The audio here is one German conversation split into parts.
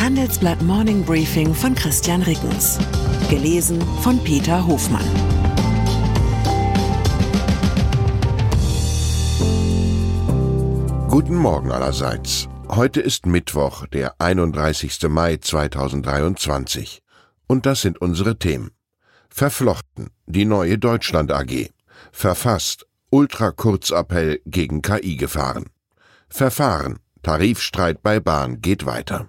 Handelsblatt Morning Briefing von Christian Rickens. Gelesen von Peter Hofmann. Guten Morgen allerseits. Heute ist Mittwoch, der 31. Mai 2023. Und das sind unsere Themen. Verflochten, die neue Deutschland AG. Verfasst, Ultrakurzappell gegen KI-Gefahren. Verfahren, Tarifstreit bei Bahn geht weiter.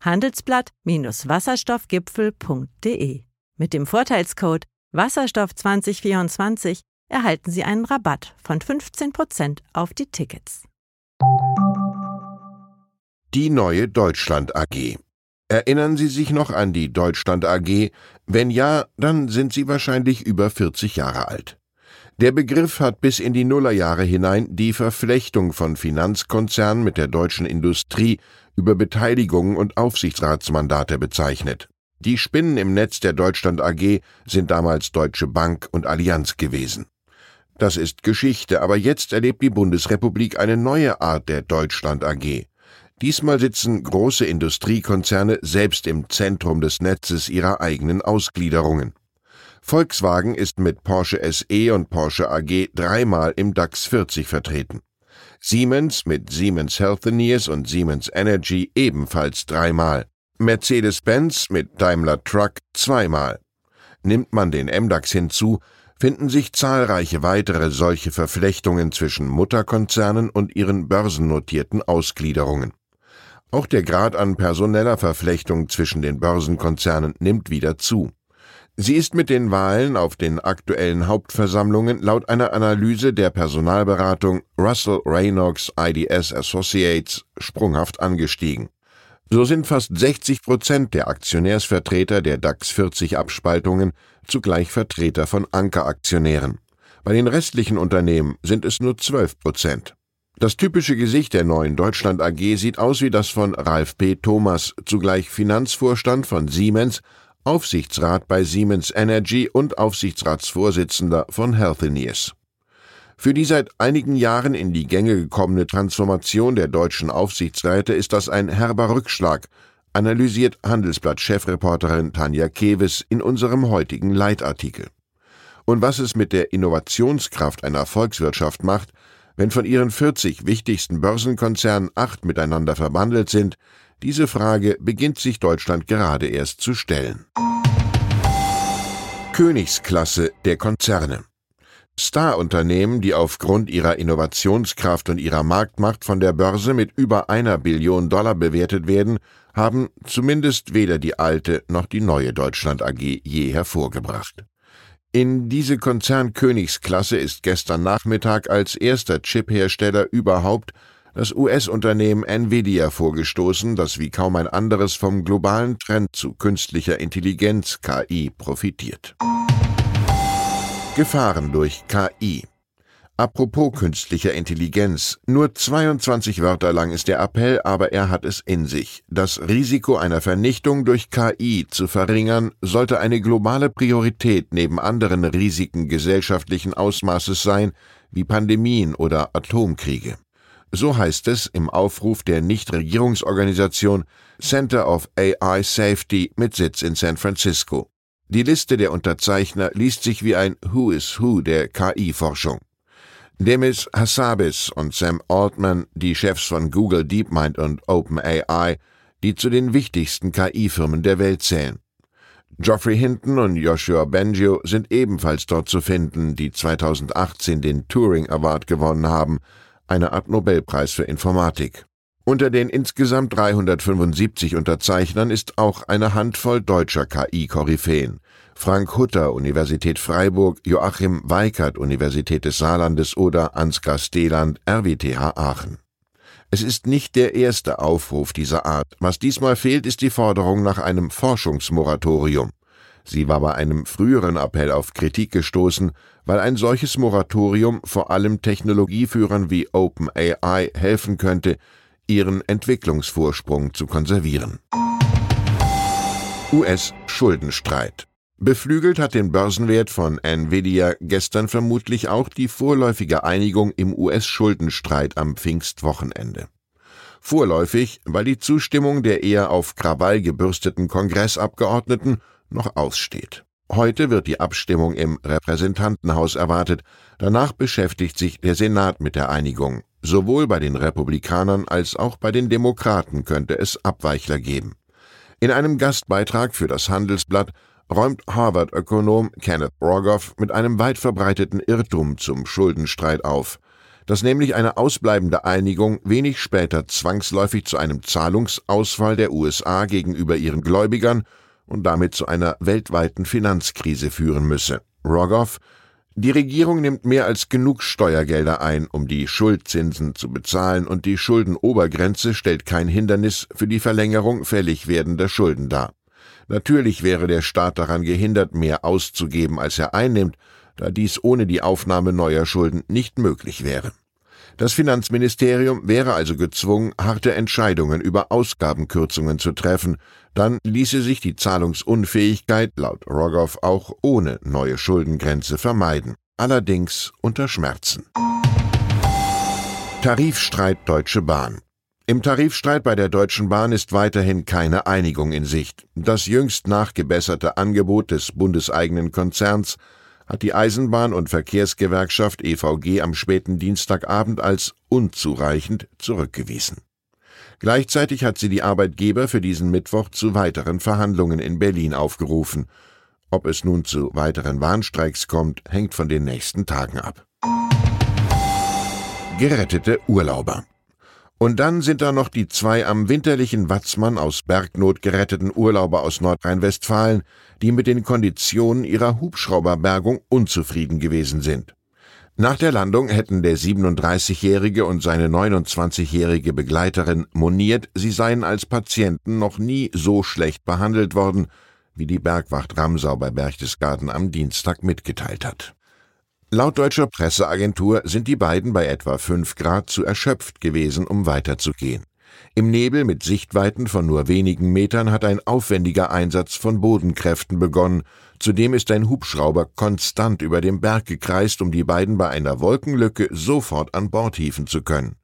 handelsblatt-wasserstoffgipfel.de. Mit dem Vorteilscode Wasserstoff 2024 erhalten Sie einen Rabatt von 15% auf die Tickets. Die neue Deutschland AG. Erinnern Sie sich noch an die Deutschland AG? Wenn ja, dann sind Sie wahrscheinlich über 40 Jahre alt. Der Begriff hat bis in die Nullerjahre hinein die Verflechtung von Finanzkonzernen mit der deutschen Industrie über Beteiligungen und Aufsichtsratsmandate bezeichnet. Die Spinnen im Netz der Deutschland AG sind damals Deutsche Bank und Allianz gewesen. Das ist Geschichte, aber jetzt erlebt die Bundesrepublik eine neue Art der Deutschland AG. Diesmal sitzen große Industriekonzerne selbst im Zentrum des Netzes ihrer eigenen Ausgliederungen. Volkswagen ist mit Porsche SE und Porsche AG dreimal im DAX 40 vertreten. Siemens mit Siemens Healthineers und Siemens Energy ebenfalls dreimal. Mercedes-Benz mit Daimler Truck zweimal. Nimmt man den MDAX hinzu, finden sich zahlreiche weitere solche Verflechtungen zwischen Mutterkonzernen und ihren börsennotierten Ausgliederungen. Auch der Grad an personeller Verflechtung zwischen den Börsenkonzernen nimmt wieder zu. Sie ist mit den Wahlen auf den aktuellen Hauptversammlungen laut einer Analyse der Personalberatung Russell Reynolds IDS Associates sprunghaft angestiegen. So sind fast 60 Prozent der Aktionärsvertreter der DAX 40 Abspaltungen zugleich Vertreter von Ankeraktionären. Bei den restlichen Unternehmen sind es nur 12 Prozent. Das typische Gesicht der neuen Deutschland AG sieht aus wie das von Ralf P. Thomas, zugleich Finanzvorstand von Siemens Aufsichtsrat bei Siemens Energy und Aufsichtsratsvorsitzender von Healthineers. Für die seit einigen Jahren in die Gänge gekommene Transformation der deutschen Aufsichtsräte ist das ein herber Rückschlag, analysiert Handelsblatt-Chefreporterin Tanja Kewes in unserem heutigen Leitartikel. Und was es mit der Innovationskraft einer Volkswirtschaft macht, wenn von ihren 40 wichtigsten Börsenkonzernen acht miteinander verbandelt sind, diese Frage beginnt sich Deutschland gerade erst zu stellen. Königsklasse der Konzerne. Star-Unternehmen, die aufgrund ihrer Innovationskraft und ihrer Marktmacht von der Börse mit über einer Billion Dollar bewertet werden, haben zumindest weder die alte noch die neue Deutschland AG je hervorgebracht. In diese Konzernkönigsklasse ist gestern Nachmittag als erster Chiphersteller überhaupt das US-Unternehmen Nvidia vorgestoßen, das wie kaum ein anderes vom globalen Trend zu künstlicher Intelligenz KI profitiert. Gefahren durch KI Apropos künstlicher Intelligenz, nur 22 Wörter lang ist der Appell, aber er hat es in sich. Das Risiko einer Vernichtung durch KI zu verringern, sollte eine globale Priorität neben anderen Risiken gesellschaftlichen Ausmaßes sein, wie Pandemien oder Atomkriege. So heißt es im Aufruf der Nichtregierungsorganisation Center of AI Safety mit Sitz in San Francisco. Die Liste der Unterzeichner liest sich wie ein Who is Who der KI-Forschung. Demis Hassabis und Sam Altman, die Chefs von Google DeepMind und OpenAI, die zu den wichtigsten KI-Firmen der Welt zählen. Geoffrey Hinton und Joshua Bengio sind ebenfalls dort zu finden, die 2018 den Turing Award gewonnen haben, eine Art Nobelpreis für Informatik. Unter den insgesamt 375 Unterzeichnern ist auch eine Handvoll deutscher KI-Koryphäen. Frank Hutter, Universität Freiburg, Joachim Weikert, Universität des Saarlandes oder Ansgar Steland, RWTH Aachen. Es ist nicht der erste Aufruf dieser Art. Was diesmal fehlt, ist die Forderung nach einem Forschungsmoratorium. Sie war bei einem früheren Appell auf Kritik gestoßen, weil ein solches Moratorium vor allem Technologieführern wie OpenAI helfen könnte, ihren Entwicklungsvorsprung zu konservieren. US-Schuldenstreit Beflügelt hat den Börsenwert von Nvidia gestern vermutlich auch die vorläufige Einigung im US-Schuldenstreit am Pfingstwochenende. Vorläufig, weil die Zustimmung der eher auf Krawall gebürsteten Kongressabgeordneten noch aussteht. Heute wird die Abstimmung im Repräsentantenhaus erwartet. Danach beschäftigt sich der Senat mit der Einigung. Sowohl bei den Republikanern als auch bei den Demokraten könnte es Abweichler geben. In einem Gastbeitrag für das Handelsblatt räumt Harvard-Ökonom Kenneth Rogoff mit einem weit verbreiteten Irrtum zum Schuldenstreit auf, dass nämlich eine ausbleibende Einigung wenig später zwangsläufig zu einem Zahlungsausfall der USA gegenüber ihren Gläubigern und damit zu einer weltweiten Finanzkrise führen müsse. Rogoff die Regierung nimmt mehr als genug Steuergelder ein, um die Schuldzinsen zu bezahlen, und die Schuldenobergrenze stellt kein Hindernis für die Verlängerung fällig werdender Schulden dar. Natürlich wäre der Staat daran gehindert, mehr auszugeben, als er einnimmt, da dies ohne die Aufnahme neuer Schulden nicht möglich wäre. Das Finanzministerium wäre also gezwungen, harte Entscheidungen über Ausgabenkürzungen zu treffen, dann ließe sich die Zahlungsunfähigkeit laut Rogoff auch ohne neue Schuldengrenze vermeiden, allerdings unter Schmerzen. Tarifstreit Deutsche Bahn im Tarifstreit bei der Deutschen Bahn ist weiterhin keine Einigung in Sicht. Das jüngst nachgebesserte Angebot des bundeseigenen Konzerns hat die Eisenbahn- und Verkehrsgewerkschaft EVG am späten Dienstagabend als unzureichend zurückgewiesen. Gleichzeitig hat sie die Arbeitgeber für diesen Mittwoch zu weiteren Verhandlungen in Berlin aufgerufen. Ob es nun zu weiteren Warnstreiks kommt, hängt von den nächsten Tagen ab. Gerettete Urlauber und dann sind da noch die zwei am winterlichen Watzmann aus Bergnot geretteten Urlauber aus Nordrhein-Westfalen, die mit den Konditionen ihrer Hubschrauberbergung unzufrieden gewesen sind. Nach der Landung hätten der 37-jährige und seine 29-jährige Begleiterin moniert, sie seien als Patienten noch nie so schlecht behandelt worden, wie die Bergwacht Ramsau bei Berchtesgaden am Dienstag mitgeteilt hat. Laut deutscher Presseagentur sind die beiden bei etwa 5 Grad zu erschöpft gewesen, um weiterzugehen. Im Nebel mit Sichtweiten von nur wenigen Metern hat ein aufwendiger Einsatz von Bodenkräften begonnen. Zudem ist ein Hubschrauber konstant über dem Berg gekreist, um die beiden bei einer Wolkenlücke sofort an Bord hieven zu können.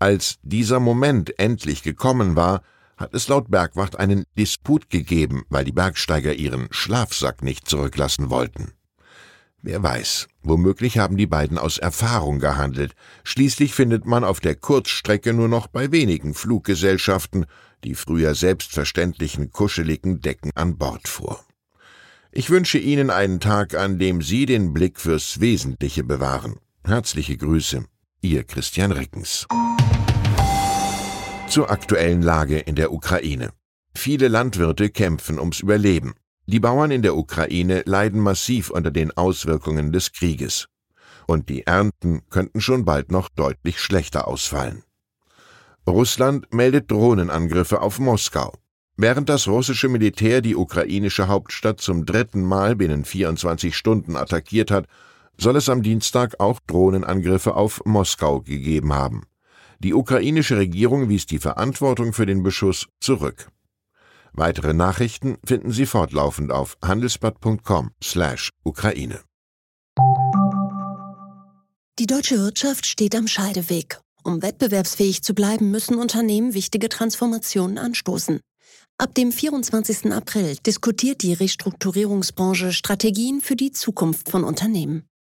Als dieser Moment endlich gekommen war, hat es laut Bergwacht einen Disput gegeben, weil die Bergsteiger ihren Schlafsack nicht zurücklassen wollten. Wer weiß, womöglich haben die beiden aus Erfahrung gehandelt. Schließlich findet man auf der Kurzstrecke nur noch bei wenigen Fluggesellschaften die früher selbstverständlichen kuscheligen Decken an Bord vor. Ich wünsche Ihnen einen Tag, an dem Sie den Blick fürs Wesentliche bewahren. Herzliche Grüße, Ihr Christian Rickens. Zur aktuellen Lage in der Ukraine. Viele Landwirte kämpfen ums Überleben. Die Bauern in der Ukraine leiden massiv unter den Auswirkungen des Krieges. Und die Ernten könnten schon bald noch deutlich schlechter ausfallen. Russland meldet Drohnenangriffe auf Moskau. Während das russische Militär die ukrainische Hauptstadt zum dritten Mal binnen 24 Stunden attackiert hat, soll es am Dienstag auch Drohnenangriffe auf Moskau gegeben haben. Die ukrainische Regierung wies die Verantwortung für den Beschuss zurück. Weitere Nachrichten finden Sie fortlaufend auf handelsblatt.com/Ukraine. Die deutsche Wirtschaft steht am Scheideweg. Um wettbewerbsfähig zu bleiben, müssen Unternehmen wichtige Transformationen anstoßen. Ab dem 24. April diskutiert die Restrukturierungsbranche Strategien für die Zukunft von Unternehmen.